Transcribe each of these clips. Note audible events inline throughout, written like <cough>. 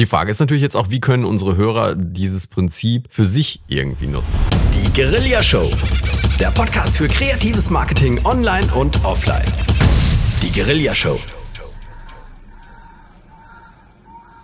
Die Frage ist natürlich jetzt auch, wie können unsere Hörer dieses Prinzip für sich irgendwie nutzen? Die Guerilla Show. Der Podcast für kreatives Marketing online und offline. Die Guerilla Show.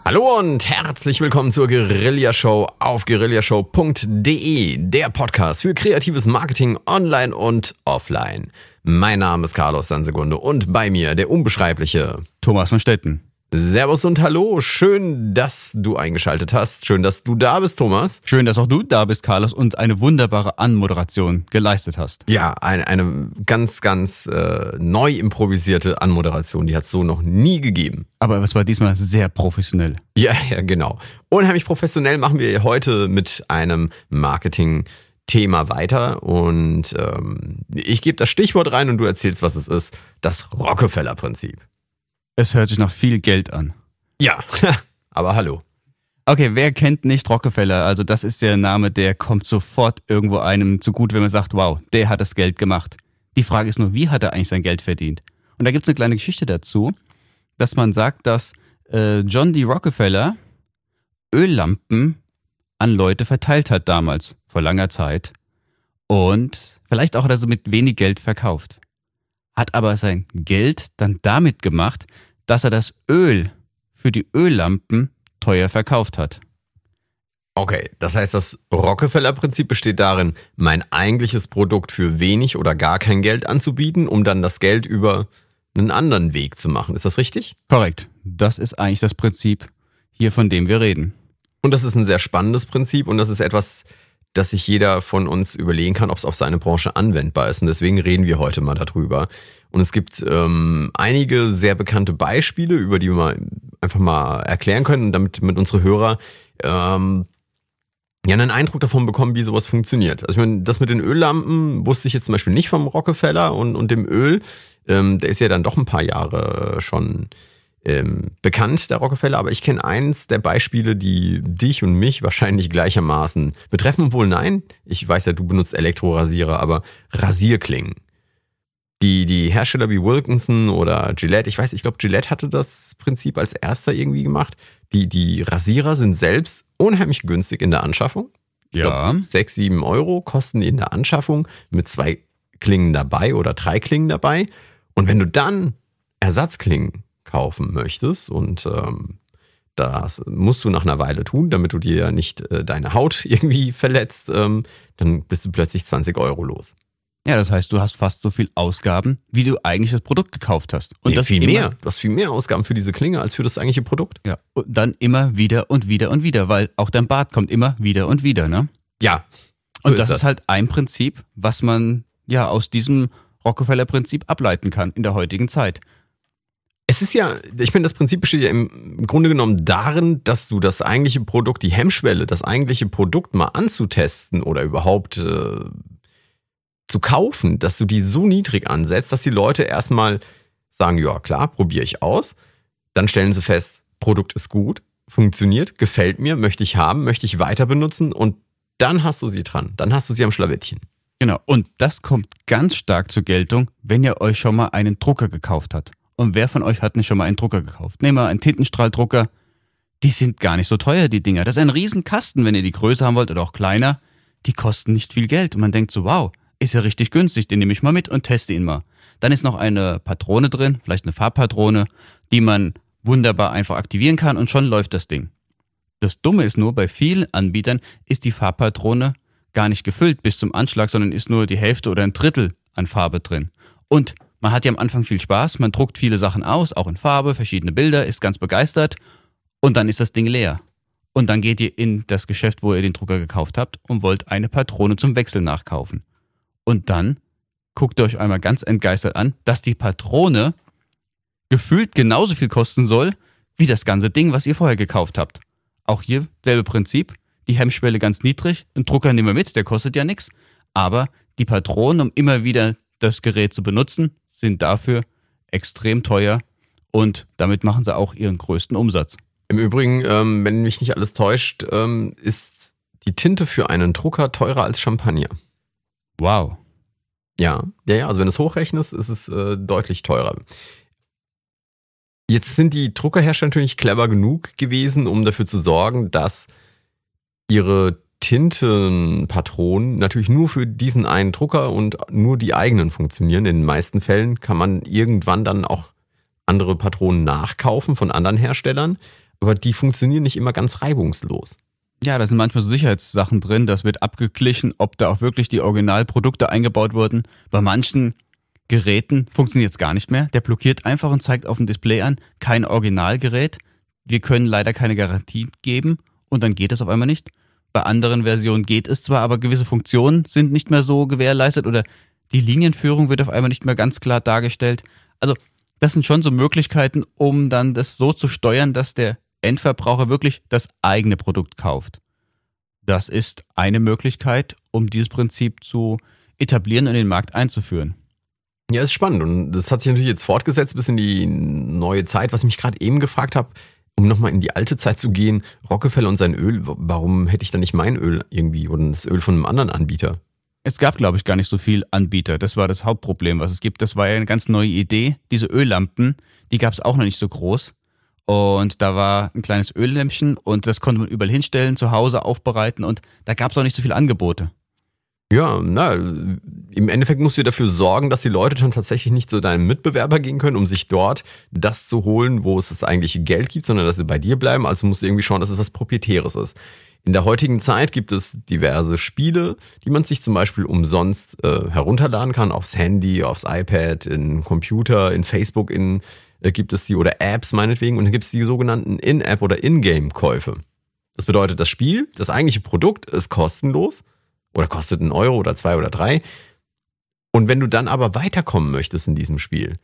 Hallo und herzlich willkommen zur Guerilla Show auf guerillashow.de, der Podcast für kreatives Marketing online und offline. Mein Name ist Carlos Sansegunde und bei mir der unbeschreibliche Thomas von Stetten. Servus und Hallo, schön, dass du eingeschaltet hast. Schön, dass du da bist, Thomas. Schön, dass auch du da bist, Carlos, und eine wunderbare Anmoderation geleistet hast. Ja, eine, eine ganz, ganz äh, neu improvisierte Anmoderation, die hat es so noch nie gegeben. Aber es war diesmal sehr professionell. Ja, ja, genau. Unheimlich professionell machen wir heute mit einem Marketing- Thema weiter und ähm, ich gebe das Stichwort rein und du erzählst, was es ist. Das Rockefeller-Prinzip. Es hört sich nach viel Geld an. Ja, <laughs> aber hallo. Okay, wer kennt nicht Rockefeller? Also das ist der Name, der kommt sofort irgendwo einem zugute, wenn man sagt, wow, der hat das Geld gemacht. Die Frage ist nur, wie hat er eigentlich sein Geld verdient? Und da gibt es eine kleine Geschichte dazu, dass man sagt, dass äh, John D. Rockefeller Öllampen an Leute verteilt hat damals, vor langer Zeit. Und vielleicht auch also mit wenig Geld verkauft. Hat aber sein Geld dann damit gemacht, dass er das Öl für die Öllampen teuer verkauft hat. Okay, das heißt, das Rockefeller-Prinzip besteht darin, mein eigentliches Produkt für wenig oder gar kein Geld anzubieten, um dann das Geld über einen anderen Weg zu machen. Ist das richtig? Korrekt. Das ist eigentlich das Prinzip hier, von dem wir reden. Und das ist ein sehr spannendes Prinzip und das ist etwas, das sich jeder von uns überlegen kann, ob es auf seine Branche anwendbar ist. Und deswegen reden wir heute mal darüber. Und es gibt ähm, einige sehr bekannte Beispiele, über die wir einfach mal erklären können, damit mit unsere Hörer ähm, ja einen Eindruck davon bekommen, wie sowas funktioniert. Also ich meine, das mit den Öllampen wusste ich jetzt zum Beispiel nicht vom Rockefeller und, und dem Öl. Ähm, der ist ja dann doch ein paar Jahre schon ähm, bekannt, der Rockefeller, aber ich kenne eins der Beispiele, die dich und mich wahrscheinlich gleichermaßen betreffen. Wohl nein, ich weiß ja, du benutzt Elektrorasierer, aber Rasierklingen. Die, die Hersteller wie Wilkinson oder Gillette, ich weiß, ich glaube, Gillette hatte das Prinzip als erster irgendwie gemacht. Die, die Rasierer sind selbst unheimlich günstig in der Anschaffung. Ich Ja. Glaub, 6, 7 Euro kosten die in der Anschaffung mit zwei Klingen dabei oder drei Klingen dabei. Und wenn du dann Ersatzklingen kaufen möchtest und ähm, das musst du nach einer Weile tun, damit du dir nicht äh, deine Haut <laughs> irgendwie verletzt, ähm, dann bist du plötzlich 20 Euro los. Ja, das heißt, du hast fast so viel Ausgaben, wie du eigentlich das Produkt gekauft hast. Und Nee, das viel mehr. Du hast viel mehr Ausgaben für diese Klinge als für das eigentliche Produkt. Ja, und dann immer wieder und wieder und wieder, weil auch dein Bart kommt immer wieder und wieder, ne? Ja. So und das, ist halt ein Prinzip, was man ja aus diesem Rockefeller-Prinzip ableiten kann in der heutigen Zeit. Es ist ja, ich meine, das Prinzip besteht ja im Grunde genommen darin, dass du das eigentliche Produkt, die Hemmschwelle, das eigentliche Produkt mal anzutesten oder überhaupt äh, zu kaufen, dass du die so niedrig ansetzt, dass die Leute erstmal sagen, ja klar, probiere ich aus. Dann stellen sie fest, Produkt ist gut, funktioniert, gefällt mir, möchte ich haben, möchte ich weiter benutzen und dann hast du sie dran, dann hast du sie am Schlawittchen. Genau. Und das kommt ganz stark zur Geltung, wenn ihr euch schon mal einen Drucker gekauft habt. Und wer von euch hat nicht schon mal einen Drucker gekauft? Nehmen wir einen Tintenstrahldrucker. Die sind gar nicht so teuer, die Dinger. Das ist ein Riesenkasten, wenn ihr die Größe haben wollt oder auch kleiner. Die kosten nicht viel Geld. Und man denkt so, wow, ist ja richtig günstig, den nehme ich mal mit und teste ihn mal. Dann ist noch eine Patrone drin, vielleicht eine Farbpatrone, die man wunderbar einfach aktivieren kann und schon läuft das Ding. Das Dumme ist nur, bei vielen Anbietern ist die Farbpatrone gar nicht gefüllt bis zum Anschlag, sondern ist nur die Hälfte oder ein Drittel an Farbe drin. Und man hat ja am Anfang viel Spaß, man druckt viele Sachen aus, auch in Farbe, verschiedene Bilder, ist ganz begeistert und dann ist das Ding leer. Und dann geht ihr in das Geschäft, wo ihr den Drucker gekauft habt und wollt eine Patrone zum Wechsel nachkaufen. Und dann guckt ihr euch einmal ganz entgeistert an, dass die Patrone gefühlt genauso viel kosten soll wie das ganze Ding, was ihr vorher gekauft habt. Auch hier selbe Prinzip, die Hemmschwelle ganz niedrig, ein Drucker nehmen wir mit, der kostet ja nichts, aber die Patronen, um immer wieder das Gerät zu benutzen, sind dafür extrem teuer und damit machen sie auch ihren größten Umsatz. Im Übrigen, ähm, wenn mich nicht alles täuscht, ähm, ist die Tinte für einen Drucker teurer als Champagner. Wow. Ja, ja, ja. Also wenn du es hochrechnest, ist es äh, deutlich teurer. Jetzt sind die Druckerhersteller natürlich clever genug gewesen, um dafür zu sorgen, dass ihre Tintenpatronen natürlich nur für diesen einen Drucker und nur die eigenen funktionieren. In den meisten Fällen kann man irgendwann dann auch andere Patronen nachkaufen von anderen Herstellern, aber die funktionieren nicht immer ganz reibungslos. Ja, da sind manchmal so Sicherheitssachen drin, das wird abgeglichen, ob da auch wirklich die Originalprodukte eingebaut wurden. Bei manchen Geräten funktioniert es gar nicht mehr. Der blockiert einfach und zeigt auf dem Display an, kein Originalgerät. Wir können leider keine Garantie geben und dann geht es auf einmal nicht. Bei anderen Versionen geht es zwar, aber gewisse Funktionen sind nicht mehr so gewährleistet oder die Linienführung wird auf einmal nicht mehr ganz klar dargestellt. Also das sind schon so Möglichkeiten, um dann das so zu steuern, dass der Endverbraucher wirklich das eigene Produkt kauft. Das ist eine Möglichkeit, um dieses Prinzip zu etablieren und in den Markt einzuführen. Ja, ist spannend und das hat sich natürlich jetzt fortgesetzt bis in die neue Zeit. Was ich mich gerade eben gefragt habe, um nochmal in die alte Zeit zu gehen, Rockefeller und sein Öl, warum hätte ich dann nicht mein Öl irgendwie oder das Öl von einem anderen Anbieter? Es gab, glaube ich, gar nicht so viel Anbieter. Das war das Hauptproblem, was es gibt. Das war ja eine ganz neue Idee. Diese Öllampen, die gab es auch noch nicht so groß. Und da war ein kleines Öllämpchen und das konnte man überall hinstellen, zu Hause aufbereiten und da gab es auch nicht so viele Angebote. Ja, na, im Endeffekt musst du dafür sorgen, dass die Leute dann tatsächlich nicht zu deinem Mitbewerber gehen können, um sich dort das zu holen, wo es das eigentliche Geld gibt, sondern dass sie bei dir bleiben. Also musst du irgendwie schauen, dass es was Proprietäres ist. In der heutigen Zeit gibt es diverse Spiele, die man sich zum Beispiel umsonst äh, herunterladen kann, aufs Handy, aufs iPad, in Computer, in Facebook, in gibt es die oder Apps meinetwegen und dann gibt es die sogenannten In-App oder In-Game-Käufe. Das bedeutet, das Spiel, das eigentliche Produkt ist kostenlos oder kostet einen Euro oder zwei oder drei. Und wenn du dann aber weiterkommen möchtest in diesem Spiel,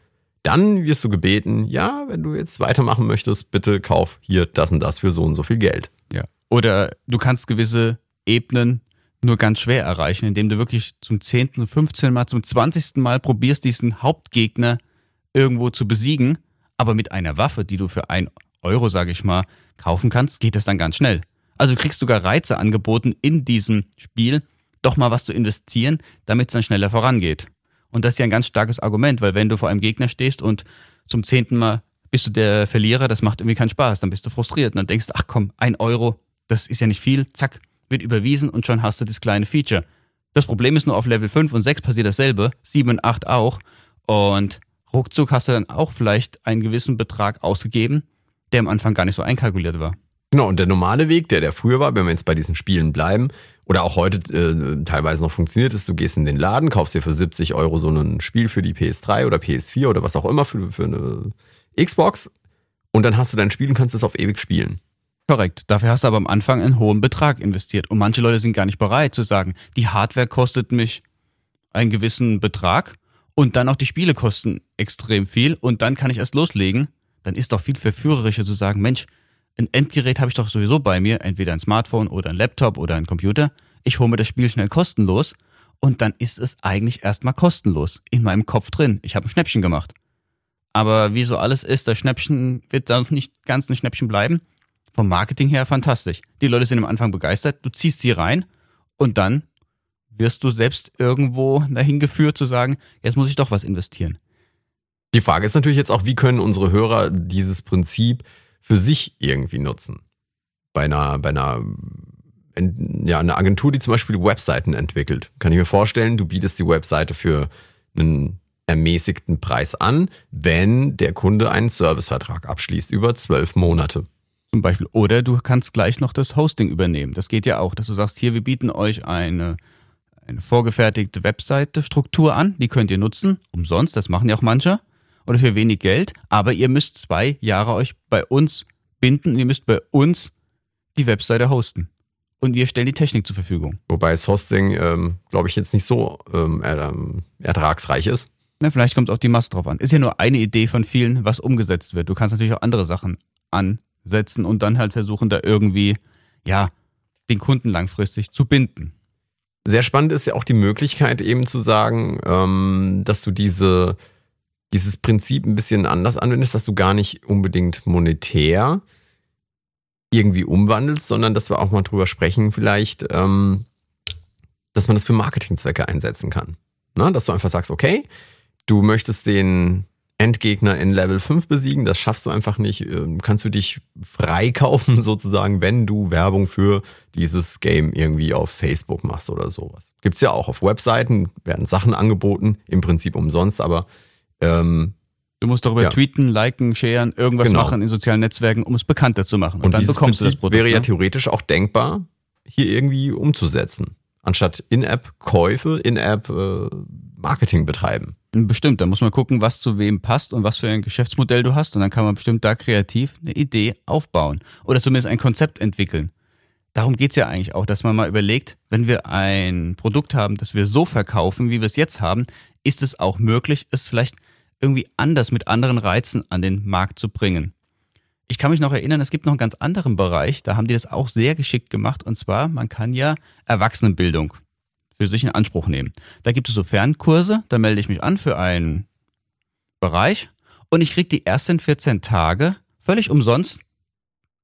dann wirst du gebeten, ja, wenn du jetzt weitermachen möchtest, bitte kauf hier das und das für so und so viel Geld. Ja. Oder du kannst gewisse Ebenen nur ganz schwer erreichen, indem du wirklich zum 10., zum 15. Mal, zum 20. Mal probierst, diesen Hauptgegner irgendwo zu besiegen. Aber mit einer Waffe, die du für ein Euro, sage ich mal, kaufen kannst, geht das dann ganz schnell. Also du kriegst sogar Reize angeboten in diesem Spiel, doch mal was zu investieren, damit es dann schneller vorangeht. Und das ist ja ein ganz starkes Argument, weil wenn du vor einem Gegner stehst und zum zehnten Mal bist du der Verlierer, das macht irgendwie keinen Spaß, dann bist du frustriert und dann denkst ach komm, ein Euro, das ist ja nicht viel, zack, wird überwiesen und schon hast du das kleine Feature. Das Problem ist nur, auf Level 5 und 6 passiert dasselbe, 7 und 8 auch. Und ruckzuck hast du dann auch vielleicht einen gewissen Betrag ausgegeben, der am Anfang gar nicht so einkalkuliert war. Genau, und der normale Weg, der der früher war, wenn wir jetzt bei diesen Spielen bleiben, oder auch heute äh, teilweise noch funktioniert, ist, du gehst in den Laden, kaufst dir für 70 Euro so ein Spiel für die PS3 oder PS4 oder was auch immer für, für eine Xbox und dann hast du dein Spiel und kannst es auf ewig spielen. Korrekt. Dafür hast du aber am Anfang einen hohen Betrag investiert. Und manche Leute sind gar nicht bereit zu sagen, die Hardware kostet mich einen gewissen Betrag und dann auch die Spiele kosten extrem viel und dann kann ich erst loslegen. Dann ist doch viel verführerischer zu sagen, Mensch, ein Endgerät habe ich doch sowieso bei mir, entweder ein Smartphone oder ein Laptop oder ein Computer. Ich hole mir das Spiel schnell kostenlos und dann ist es eigentlich erstmal kostenlos in meinem Kopf drin. Ich habe ein Schnäppchen gemacht. Aber wie so alles ist, das Schnäppchen wird dann nicht ganz ein Schnäppchen bleiben. Vom Marketing her fantastisch. Die Leute sind am Anfang begeistert, du ziehst sie rein und dann wirst du selbst irgendwo dahin geführt zu sagen, jetzt muss ich doch was investieren. Die Frage ist natürlich jetzt auch, wie können unsere Hörer dieses Prinzip für sich irgendwie nutzen. Bei einer, bei einer, ja, einer Agentur, die zum Beispiel Webseiten entwickelt, kann ich mir vorstellen, du bietest die Webseite für einen ermäßigten Preis an, wenn der Kunde einen Servicevertrag abschließt über zwölf Monate. Zum Beispiel. Oder du kannst gleich noch das Hosting übernehmen. Das geht ja auch, dass du sagst, hier, wir bieten euch eine, eine vorgefertigte Webseite-Struktur an, die könnt ihr nutzen, umsonst, das machen ja auch manche oder für wenig Geld, aber ihr müsst zwei Jahre euch bei uns binden und ihr müsst bei uns die Webseite hosten. Und wir stellen die Technik zur Verfügung. Wobei das Hosting, ähm, glaube ich, jetzt nicht so ähm, ähm, ertragsreich ist. Na, vielleicht kommt es auf die Masse drauf an. Ist ja nur eine Idee von vielen, was umgesetzt wird. Du kannst natürlich auch andere Sachen ansetzen und dann halt versuchen, da irgendwie, ja, den Kunden langfristig zu binden. Sehr spannend ist ja auch die Möglichkeit, eben zu sagen, ähm, dass du diese dieses Prinzip ein bisschen anders anwendest, dass du gar nicht unbedingt monetär irgendwie umwandelst, sondern dass wir auch mal drüber sprechen, vielleicht, ähm, dass man das für Marketingzwecke einsetzen kann. Na, dass du einfach sagst, okay, du möchtest den Endgegner in Level 5 besiegen. Das schaffst du einfach nicht. Ähm, kannst du dich freikaufen <laughs> sozusagen, wenn du Werbung für dieses Game irgendwie auf Facebook machst oder sowas. Gibt's ja auch auf Webseiten, werden Sachen angeboten, im Prinzip umsonst, aber ähm, Du musst darüber Ja. tweeten, liken, sharen, irgendwas Genau. machen in sozialen Netzwerken, um es bekannter zu machen. Und, Und dann bekommst du das Prinzip Produkt. wäre ja ne? theoretisch auch denkbar, hier irgendwie umzusetzen. Anstatt In-App-Käufe, In-App-Marketing betreiben. Bestimmt, da muss man gucken, was zu wem passt und was für ein Geschäftsmodell du hast. Und dann kann man bestimmt da kreativ eine Idee aufbauen oder zumindest ein Konzept entwickeln. Darum geht's ja eigentlich auch, dass man mal überlegt, wenn wir ein Produkt haben, das wir so verkaufen, wie wir es jetzt haben, ist es auch möglich, es vielleicht irgendwie anders mit anderen Reizen an den Markt zu bringen. Ich kann mich noch erinnern, es gibt noch einen ganz anderen Bereich, da haben die das auch sehr geschickt gemacht. Und zwar, man kann ja Erwachsenenbildung für sich in Anspruch nehmen. Da gibt es so Fernkurse, da melde ich mich an für einen Bereich und ich kriege die ersten 14 Tage völlig umsonst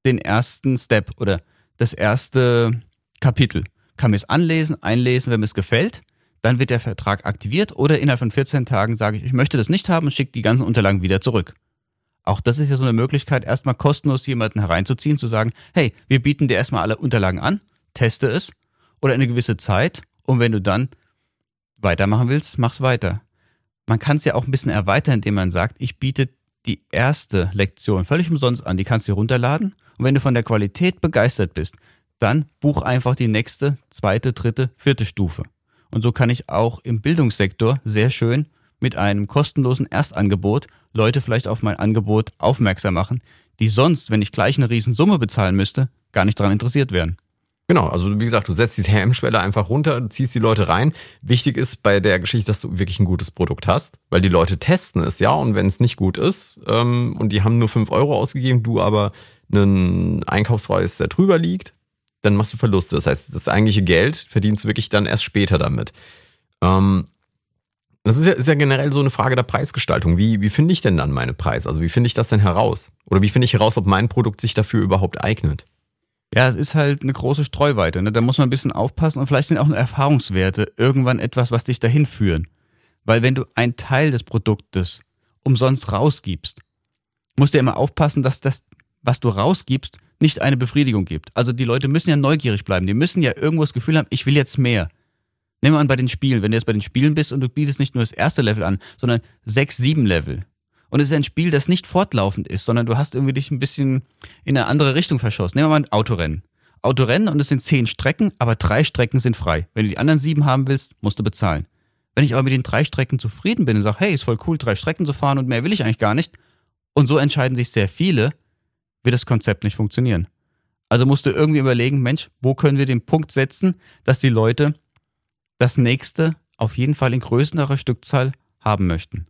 den ersten Step oder das erste Kapitel. Kann mir es anlesen, einlesen, wenn mir es gefällt. Dann wird der Vertrag aktiviert oder innerhalb von 14 Tagen sage ich, ich möchte das nicht haben und schicke die ganzen Unterlagen wieder zurück. Auch das ist ja so eine Möglichkeit, erstmal kostenlos jemanden hereinzuziehen, zu sagen, hey, wir bieten dir erstmal alle Unterlagen an, teste es oder eine gewisse Zeit und wenn du dann weitermachen willst, mach's weiter. Man kann es ja auch ein bisschen erweitern, indem man sagt, ich biete die erste Lektion völlig umsonst an, die kannst du runterladen und wenn du von der Qualität begeistert bist, dann buch einfach die nächste, zweite, dritte, vierte Stufe. Und so kann ich auch im Bildungssektor sehr schön mit einem kostenlosen Erstangebot Leute vielleicht auf mein Angebot aufmerksam machen, die sonst, wenn ich gleich eine Riesensumme bezahlen müsste, gar nicht daran interessiert wären. Genau, also wie gesagt, du setzt die Hemmschwelle einfach runter, ziehst die Leute rein. Wichtig ist bei der Geschichte, dass du wirklich ein gutes Produkt hast, weil die Leute testen es, ja, und wenn es nicht gut ist ähm, und die haben nur 5 Euro ausgegeben, du aber einen Einkaufspreis, der drüber liegt, dann machst du Verluste. Das heißt, das eigentliche Geld verdienst du wirklich dann erst später damit. Ähm, das ist ja, ist ja generell so eine Frage der Preisgestaltung. Wie, wie finde ich denn dann meine Preise? Also wie finde ich das denn heraus? Oder wie finde ich heraus, ob mein Produkt sich dafür überhaupt eignet? Ja, es ist halt eine große Streuweite. Ne? Da muss man ein bisschen aufpassen und vielleicht sind auch Erfahrungswerte irgendwann etwas, was dich dahin führen. Weil wenn du einen Teil des Produktes umsonst rausgibst, musst du immer aufpassen, dass das, was du rausgibst, nicht eine Befriedigung gibt. Also die Leute müssen ja neugierig bleiben. Die müssen ja irgendwo das Gefühl haben, ich will jetzt mehr. Nehmen wir an bei den Spielen. Wenn du jetzt bei den Spielen bist und du bietest nicht nur das erste Level an, sondern sechs, sieben Level. Und es ist ein Spiel, das nicht fortlaufend ist, sondern du hast irgendwie dich ein bisschen in eine andere Richtung verschossen. Nehmen wir mal ein Autorennen. Autorennen und es sind zehn Strecken, aber drei Strecken sind frei. Wenn du die anderen sieben haben willst, musst du bezahlen. Wenn ich aber mit den drei Strecken zufrieden bin und sage, hey, ist voll cool, drei Strecken zu fahren und mehr will ich eigentlich gar nicht, und so entscheiden sich sehr viele, wird das Konzept nicht funktionieren. Also musst du irgendwie überlegen, Mensch, wo können wir den Punkt setzen, dass die Leute das nächste auf jeden Fall in größerer Stückzahl haben möchten.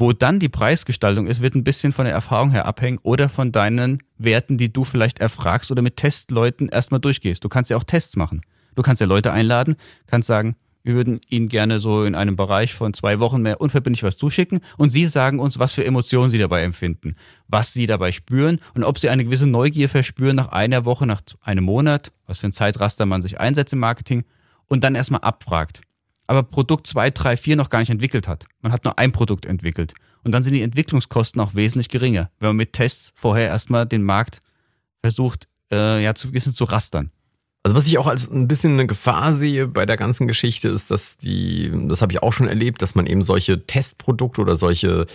Wo dann die Preisgestaltung ist, wird ein bisschen von der Erfahrung her abhängen oder von deinen Werten, die du vielleicht erfragst oder mit Testleuten erstmal durchgehst. Du kannst ja auch Tests machen. Du kannst ja Leute einladen, kannst sagen, wir würden Ihnen gerne so in einem Bereich von zwei Wochen mehr unverbindlich was zuschicken und Sie sagen uns, was für Emotionen Sie dabei empfinden, was Sie dabei spüren und ob Sie eine gewisse Neugier verspüren nach einer Woche, nach einem Monat, was für ein Zeitraster man sich einsetzt im Marketing und dann erstmal abfragt. Aber Produkt 2, 3, 4 noch gar nicht entwickelt hat. Man hat nur ein Produkt entwickelt. Und dann sind die Entwicklungskosten auch wesentlich geringer, wenn man mit Tests vorher erstmal den Markt versucht, äh, ja, zu ein bisschen zu rastern. Also was ich auch als ein bisschen eine Gefahr sehe bei der ganzen Geschichte ist, dass die, das habe ich auch schon erlebt, dass man eben solche Testprodukte oder solche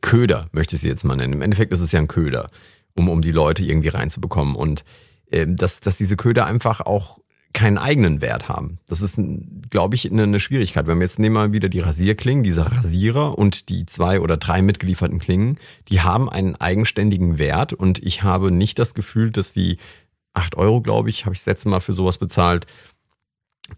Köder, möchte ich sie jetzt mal nennen. Im Endeffekt ist es ja ein Köder, um, um die Leute irgendwie reinzubekommen. Und äh, dass, dass diese Köder einfach auch keinen eigenen Wert haben. Das ist, glaube ich, eine, Schwierigkeit. Wenn wir jetzt nehmen wir wieder die Rasierklingen, diese Rasierer und die zwei oder drei mitgelieferten Klingen, die haben einen eigenständigen Wert und ich habe nicht das Gefühl, dass die 8 Euro, glaube ich, habe ich das letzte Mal für sowas bezahlt,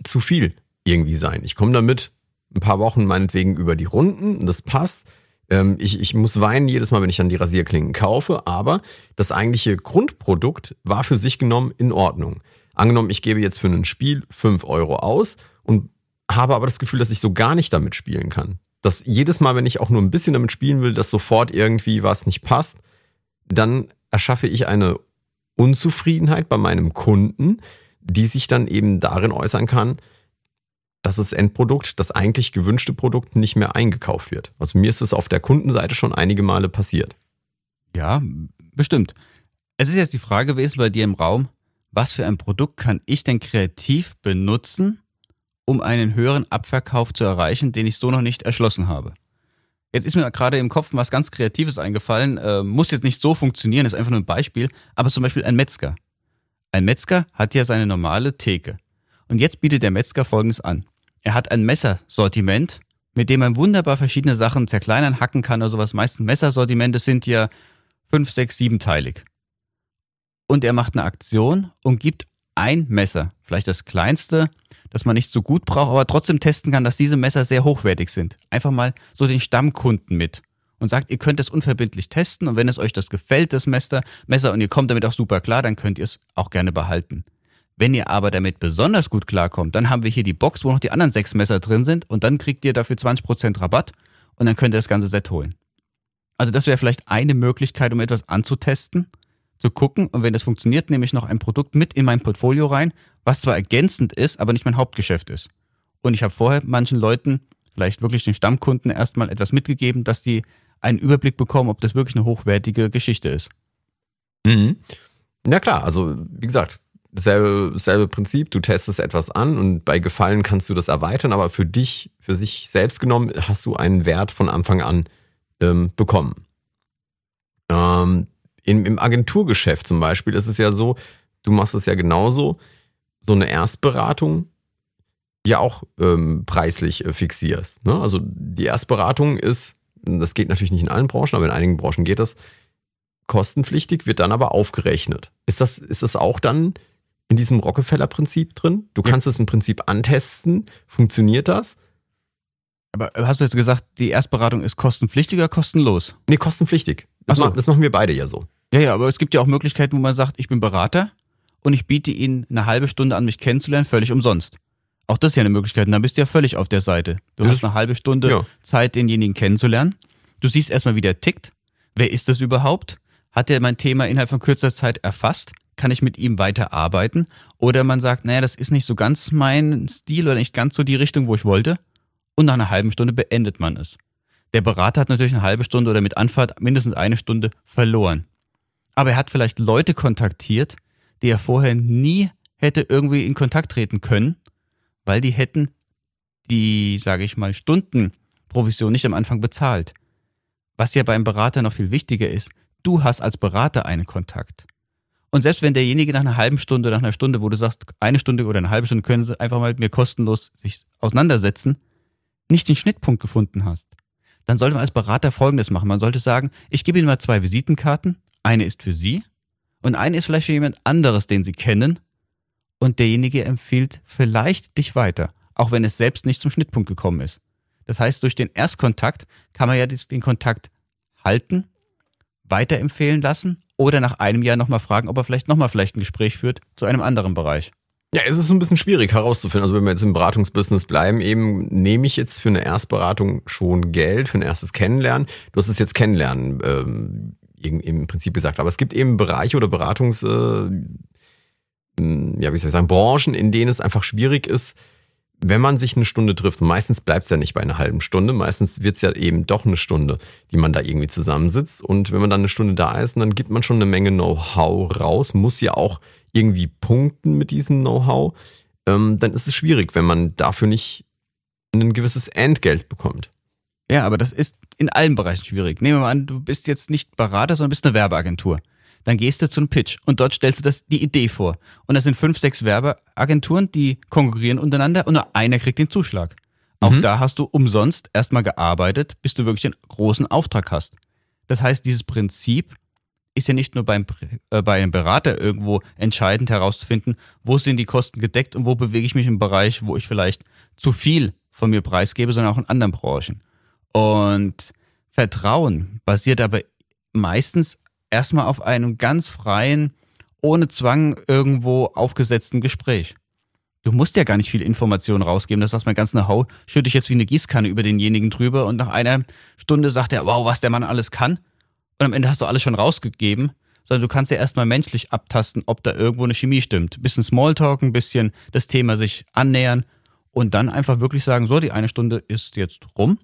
zu viel irgendwie sein. Ich komme damit ein paar Wochen meinetwegen über die Runden und das passt. Ähm, ich, ich muss weinen jedes Mal, wenn ich dann die Rasierklingen kaufe, aber das eigentliche Grundprodukt war für sich genommen in Ordnung. Angenommen, ich gebe jetzt für ein Spiel 5 Euro aus und habe aber das Gefühl, dass ich so gar nicht damit spielen kann. Dass jedes Mal, wenn ich auch nur ein bisschen damit spielen will, dass sofort irgendwie was nicht passt, dann erschaffe ich eine Unzufriedenheit bei meinem Kunden, die sich dann eben darin äußern kann, dass das Endprodukt, das eigentlich gewünschte Produkt nicht mehr eingekauft wird. Also mir ist es auf der Kundenseite schon einige Male passiert. Ja, bestimmt. Es ist jetzt die Frage gewesen bei dir im Raum, was für ein Produkt kann ich denn kreativ benutzen, um einen höheren Abverkauf zu erreichen, den ich so noch nicht erschlossen habe? Jetzt ist mir gerade im Kopf was ganz Kreatives eingefallen. Äh, muss jetzt nicht so funktionieren, ist einfach nur ein Beispiel. Aber zum Beispiel ein Metzger. Ein Metzger hat ja seine normale Theke. Und jetzt bietet der Metzger Folgendes an. Er hat ein Messersortiment, mit dem man wunderbar verschiedene Sachen zerkleinern, hacken kann oder sowas. Meistens Messersortimente sind ja fünf, sechs, siebenteilig. Und er macht eine Aktion und gibt ein Messer, vielleicht das kleinste, das man nicht so gut braucht, aber trotzdem testen kann, dass diese Messer sehr hochwertig sind. Einfach mal so den Stammkunden mit und sagt, ihr könnt es unverbindlich testen und wenn es euch das gefällt, das Messer, Messer und ihr kommt damit auch super klar, dann könnt ihr es auch gerne behalten. Wenn ihr aber damit besonders gut klarkommt, dann haben wir hier die Box, wo noch die anderen sechs Messer drin sind und dann kriegt ihr dafür 20% Rabatt und dann könnt ihr das ganze Set holen. Also das wäre vielleicht eine Möglichkeit, um etwas anzutesten zu gucken und wenn das funktioniert, nehme ich noch ein Produkt mit in mein Portfolio rein, was zwar ergänzend ist, aber nicht mein Hauptgeschäft ist. Und ich habe vorher manchen Leuten, vielleicht wirklich den Stammkunden, erstmal etwas mitgegeben, dass die einen Überblick bekommen, ob das wirklich eine hochwertige Geschichte ist. Mhm. Na klar, also wie gesagt, selbe, selbe Prinzip, du testest etwas an und bei Gefallen kannst du das erweitern, aber für dich, für sich selbst genommen, hast du einen Wert von Anfang an ähm, bekommen. Ähm, in, Im Agenturgeschäft zum Beispiel ist es ja so, du machst es ja genauso, so eine Erstberatung ja auch ähm, preislich äh, fixierst. Ne? Also die Erstberatung ist, das geht natürlich nicht in allen Branchen, aber in einigen Branchen geht das, kostenpflichtig, wird dann aber aufgerechnet. Ist das, ist das auch dann in diesem Rockefeller-Prinzip drin? Du kannst es im Prinzip antesten. Funktioniert das? Aber hast du jetzt gesagt, die Erstberatung ist kostenpflichtig oder kostenlos? Nee, kostenpflichtig. Das, so. ma das machen wir beide ja so. Ja, ja, aber es gibt ja auch Möglichkeiten, wo man sagt, ich bin Berater und ich biete Ihnen eine halbe Stunde an, mich kennenzulernen, völlig umsonst. Auch das ist ja eine Möglichkeit. Und dann bist du ja völlig auf der Seite. Du Das hast eine halbe Stunde ja. Zeit, denjenigen kennenzulernen. Du siehst erstmal, wie der tickt. Wer ist das überhaupt? Hat er mein Thema innerhalb von kürzester Zeit erfasst? Kann ich mit ihm weiter arbeiten? Oder man sagt, naja, das ist nicht so ganz mein Stil oder nicht ganz so die Richtung, wo ich wollte. Und nach einer halben Stunde beendet man es. Der Berater hat natürlich eine halbe Stunde oder mit Anfahrt mindestens eine Stunde verloren. Aber er hat vielleicht Leute kontaktiert, die er vorher nie hätte irgendwie in Kontakt treten können, weil die hätten die, sage ich mal, Stundenprovision nicht am Anfang bezahlt. Was ja beim Berater noch viel wichtiger ist, du hast als Berater einen Kontakt. Und selbst wenn derjenige nach einer halben Stunde, nach einer Stunde, wo du sagst, eine Stunde oder eine halbe Stunde können sie einfach mal mit mir kostenlos sich auseinandersetzen, nicht den Schnittpunkt gefunden hast, dann sollte man als Berater Folgendes machen. Man sollte sagen, ich gebe Ihnen mal zwei Visitenkarten. Eine ist für Sie und eine ist vielleicht für jemand anderes, den Sie kennen. Und derjenige empfiehlt vielleicht dich weiter, auch wenn es selbst nicht zum Schnittpunkt gekommen ist. Das heißt, durch den Erstkontakt kann man ja den Kontakt halten, weiterempfehlen lassen oder nach einem Jahr nochmal fragen, ob er vielleicht nochmal vielleicht ein Gespräch führt zu einem anderen Bereich. Ja, es ist so ein bisschen schwierig herauszufinden. Also wenn wir jetzt im Beratungsbusiness bleiben, eben nehme ich jetzt für eine Erstberatung schon Geld, für ein erstes Kennenlernen. Du hast es jetzt Kennenlernen ähm, im Prinzip gesagt. Aber es gibt eben Bereiche oder Beratungs, äh, ja, wie soll ich sagen, Branchen, in denen es einfach schwierig ist, wenn man sich eine Stunde trifft, meistens bleibt es ja nicht bei einer halben Stunde, meistens wird es ja eben doch eine Stunde, die man da irgendwie zusammensitzt. Und wenn man dann eine Stunde da ist, dann gibt man schon eine Menge Know-how raus, muss ja auch irgendwie punkten mit diesem Know-how. Ähm, dann ist es schwierig, wenn man dafür nicht ein gewisses Entgelt bekommt. Ja, aber das ist in allen Bereichen schwierig. Nehmen wir mal an, du bist jetzt nicht Berater, sondern bist eine Werbeagentur. Dann gehst du zu einem Pitch und dort stellst du das, die Idee vor. Und das sind fünf, sechs Werbeagenturen, die konkurrieren untereinander und nur einer kriegt den Zuschlag. Auch Mhm. da hast du umsonst erstmal gearbeitet, bis du wirklich einen großen Auftrag hast. Das heißt, dieses Prinzip ist ja nicht nur beim, äh, bei einem Berater irgendwo entscheidend herauszufinden, wo sind die Kosten gedeckt und wo bewege ich mich im Bereich, wo ich vielleicht zu viel von mir preisgebe, sondern auch in anderen Branchen. Und Vertrauen basiert aber meistens erstmal auf einem ganz freien, ohne Zwang irgendwo aufgesetzten Gespräch. Du musst ja gar nicht viel Information rausgeben. Das heißt, mein ganz Know-how schütte ich jetzt wie eine Gießkanne über denjenigen drüber und nach einer Stunde sagt er, wow, was der Mann alles kann. Und am Ende hast du alles schon rausgegeben. Sondern du kannst ja erstmal menschlich abtasten, ob da irgendwo eine Chemie stimmt. Bisschen Smalltalk, ein bisschen das Thema sich annähern Und dann einfach wirklich sagen, so, die eine Stunde ist jetzt rum.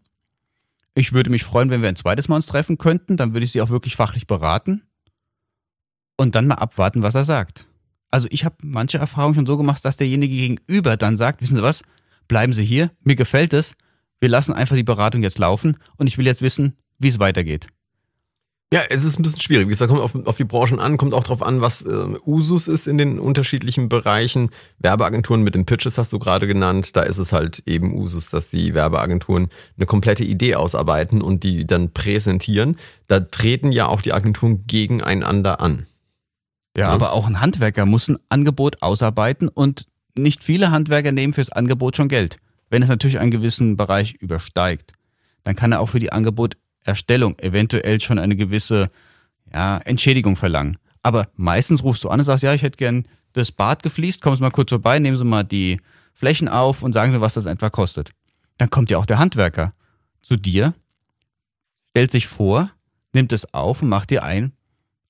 Ich würde mich freuen, wenn wir ein zweites Mal uns treffen könnten. Dann würde ich sie auch wirklich fachlich beraten. Und dann mal abwarten, was er sagt. Also ich habe manche Erfahrungen schon so gemacht, dass derjenige gegenüber dann sagt, wissen Sie was, bleiben Sie hier, mir gefällt es, wir lassen einfach die Beratung jetzt laufen und ich will jetzt wissen, wie es weitergeht. Ja, es ist ein bisschen schwierig. Wie gesagt, kommt auf, auf die Branchen an, kommt auch darauf an, was äh, Usus ist in den unterschiedlichen Bereichen. Werbeagenturen mit den Pitches hast du gerade genannt. Da ist es halt eben Usus, dass die Werbeagenturen eine komplette Idee ausarbeiten und die dann präsentieren. Da treten ja auch die Agenturen gegeneinander an. Ja, ja, aber auch ein Handwerker muss ein Angebot ausarbeiten und nicht viele Handwerker nehmen fürs Angebot schon Geld. Wenn es natürlich einen gewissen Bereich übersteigt, dann kann er auch für die Angeboterstellung eventuell schon eine gewisse ja, Entschädigung verlangen. Aber meistens rufst du an und sagst, ja, ich hätte gern das Bad gefliest, kommen Sie mal kurz vorbei, nehmen Sie mal die Flächen auf und sagen Sie, was das etwa kostet. Dann kommt ja auch der Handwerker zu dir, stellt sich vor, nimmt es auf und macht dir ein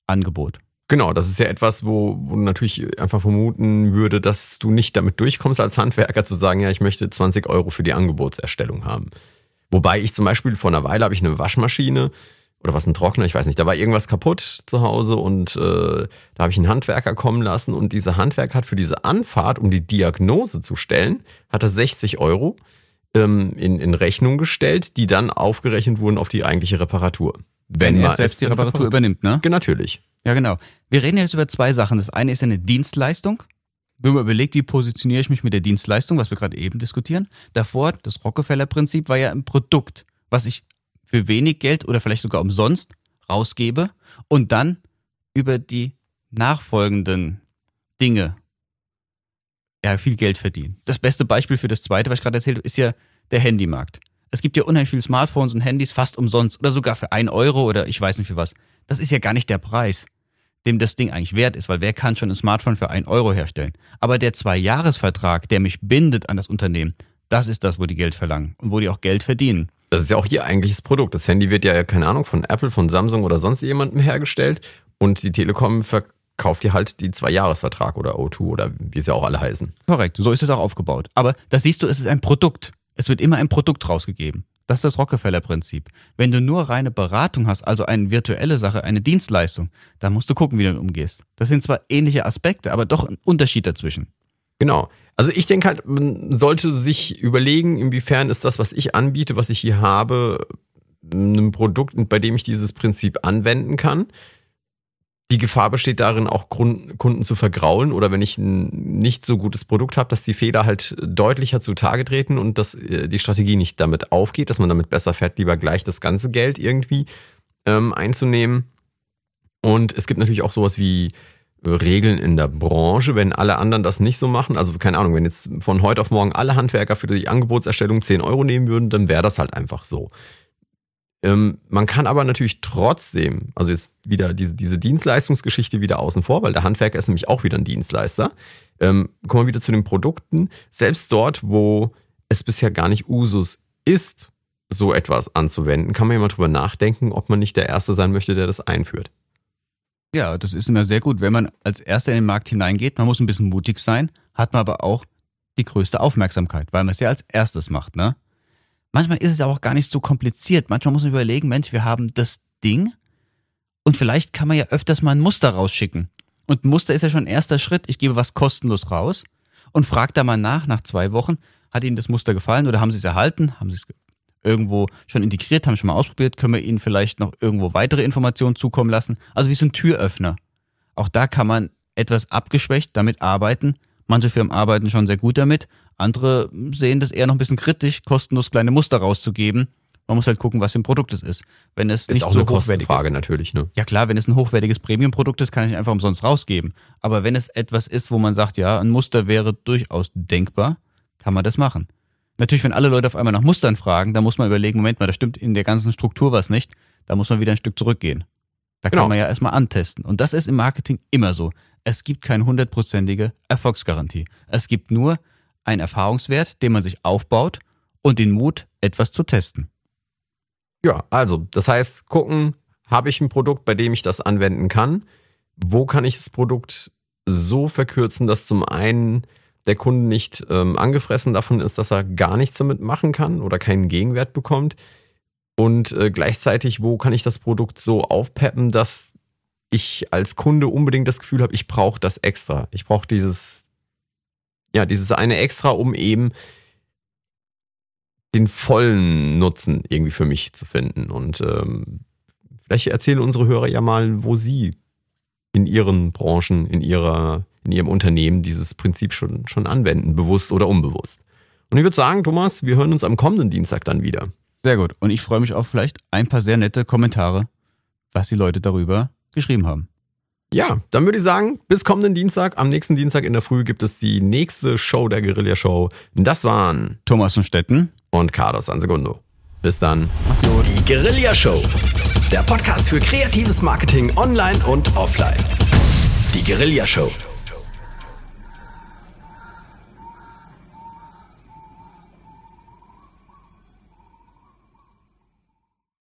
Angebot. Genau, das ist ja etwas, wo, wo natürlich einfach vermuten würde, dass du nicht damit durchkommst als Handwerker zu sagen, ja, ich möchte 20 Euro für die Angebotserstellung haben. Wobei ich zum Beispiel vor einer Weile habe ich eine Waschmaschine oder was ein Trockner, ich weiß nicht, da war irgendwas kaputt zu Hause und äh, da habe ich einen Handwerker kommen lassen und dieser Handwerker hat für diese Anfahrt, um die Diagnose zu stellen, hat er 60 Euro ähm, in, in Rechnung gestellt, die dann aufgerechnet wurden auf die eigentliche Reparatur. Wenn, Wenn er selbst die Reparatur übernimmt, ne? Natürlich. Ja, genau. Wir reden jetzt über zwei Sachen. Das eine ist eine Dienstleistung. Wenn man überlegt, wie positioniere ich mich mit der Dienstleistung, was wir gerade eben diskutieren. Davor, das Rockefeller-Prinzip war ja ein Produkt, was ich für wenig Geld oder vielleicht sogar umsonst rausgebe und dann über die nachfolgenden Dinge ja, viel Geld verdiene. Das beste Beispiel für das zweite, was ich gerade erzählt habe, ist ja der Handymarkt. Es gibt ja unheimlich viele Smartphones und Handys fast umsonst oder sogar für ein Euro oder ich weiß nicht für was. Das ist ja gar nicht der Preis, dem das Ding eigentlich wert ist, weil wer kann schon ein Smartphone für ein Euro herstellen? Aber der Zwei-Jahres-Vertrag, der mich bindet an das Unternehmen, das ist das, wo die Geld verlangen und wo die auch Geld verdienen. Das ist ja auch ihr eigentliches Produkt. Das Handy wird ja, keine Ahnung, von Apple, von Samsung oder sonst jemandem hergestellt und die Telekom verkauft dir halt die Zwei-Jahres-Vertrag oder O2 oder wie sie auch alle heißen. Korrekt, so ist es auch aufgebaut. Aber das siehst du, es ist ein Produkt. Es wird immer ein Produkt rausgegeben. Das ist das Rockefeller-Prinzip. Wenn du nur reine Beratung hast, also eine virtuelle Sache, eine Dienstleistung, dann musst du gucken, wie du damit umgehst. Das sind zwar ähnliche Aspekte, aber doch ein Unterschied dazwischen. Genau. Also ich denke halt, man sollte sich überlegen, inwiefern ist das, was ich anbiete, was ich hier habe, ein Produkt, bei dem ich dieses Prinzip anwenden kann die Gefahr besteht darin, auch Kunden zu vergraulen oder wenn ich ein nicht so gutes Produkt habe, dass die Fehler halt deutlicher zutage treten und dass äh, die Strategie nicht damit aufgeht, dass man damit besser fährt, lieber gleich das ganze Geld irgendwie ähm, einzunehmen. Und es gibt natürlich auch sowas wie äh, Regeln in der Branche, wenn alle anderen das nicht so machen. Also keine Ahnung, wenn jetzt von heute auf morgen alle Handwerker für die Angebotserstellung 10 Euro nehmen würden, dann wäre das halt einfach so. Ähm, man kann aber natürlich trotzdem, also jetzt wieder diese, diese Dienstleistungsgeschichte wieder außen vor, weil der Handwerker ist nämlich auch wieder ein Dienstleister. Ähm, kommen wir wieder zu den Produkten. Selbst dort, wo es bisher gar nicht Usus ist, so etwas anzuwenden, kann man ja mal drüber nachdenken, ob man nicht der Erste sein möchte, der das einführt. Ja, das ist immer sehr gut, wenn man als Erster in den Markt hineingeht. Man muss ein bisschen mutig sein, hat man aber auch die größte Aufmerksamkeit, weil man es ja als erstes macht, ne? Manchmal ist es auch gar nicht so kompliziert. Manchmal muss man überlegen, Mensch, wir haben das Ding und vielleicht kann man ja öfters mal ein Muster rausschicken. Und Muster ist ja schon erster Schritt. Ich gebe was kostenlos raus und frage da mal nach, nach zwei Wochen, hat Ihnen das Muster gefallen oder haben Sie es erhalten? Haben Sie es irgendwo schon integriert, haben schon mal ausprobiert? Können wir Ihnen vielleicht noch irgendwo weitere Informationen zukommen lassen? Also wie so ein Türöffner. Auch da kann man etwas abgeschwächt damit arbeiten. Manche Firmen arbeiten schon sehr gut damit, andere sehen das eher noch ein bisschen kritisch, kostenlos kleine Muster rauszugeben. Man muss halt gucken, was für ein Produkt es ist. Wenn es ist nicht auch so eine Kostenfrage ist. natürlich. Ne? Ja klar, wenn es ein hochwertiges Premium-Produkt ist, kann ich einfach umsonst rausgeben. Aber wenn es etwas ist, wo man sagt, ja, ein Muster wäre durchaus denkbar, kann man das machen. Natürlich, wenn alle Leute auf einmal nach Mustern fragen, dann muss man überlegen, Moment mal, da stimmt in der ganzen Struktur was nicht. Da muss man wieder ein Stück zurückgehen. Da genau. kann man ja erstmal antesten. Und das ist im Marketing immer so. Es gibt keine hundertprozentige Erfolgsgarantie. Es gibt nur ein Erfahrungswert, den man sich aufbaut und den Mut, etwas zu testen. Ja, also das heißt, gucken, habe ich ein Produkt, bei dem ich das anwenden kann? Wo kann ich das Produkt so verkürzen, dass zum einen der Kunde nicht ähm, angefressen davon ist, dass er gar nichts damit machen kann oder keinen Gegenwert bekommt. Und äh, gleichzeitig, wo kann ich das Produkt so aufpeppen, dass ich als Kunde unbedingt das Gefühl habe, ich brauche das extra. Ich brauche dieses, ja, dieses eine extra, um eben den vollen Nutzen irgendwie für mich zu finden. Und ähm, vielleicht erzählen unsere Hörer ja mal, wo sie in ihren Branchen, in ihrer, in ihrem Unternehmen dieses Prinzip schon, schon anwenden, bewusst oder unbewusst. Und ich würde sagen, Thomas, wir hören uns am kommenden Dienstag dann wieder. Sehr gut. Und ich freue mich auf vielleicht ein paar sehr nette Kommentare, was die Leute darüber geschrieben haben. Ja, dann würde ich sagen, bis kommenden Dienstag. Am nächsten Dienstag in der Früh gibt es die nächste Show der Guerilla Show. Das waren Thomas von Stetten und Carlos Ansegundo. Bis dann. Macht's gut. Die Guerilla Show. Der Podcast für kreatives Marketing online und offline. Die Guerilla Show.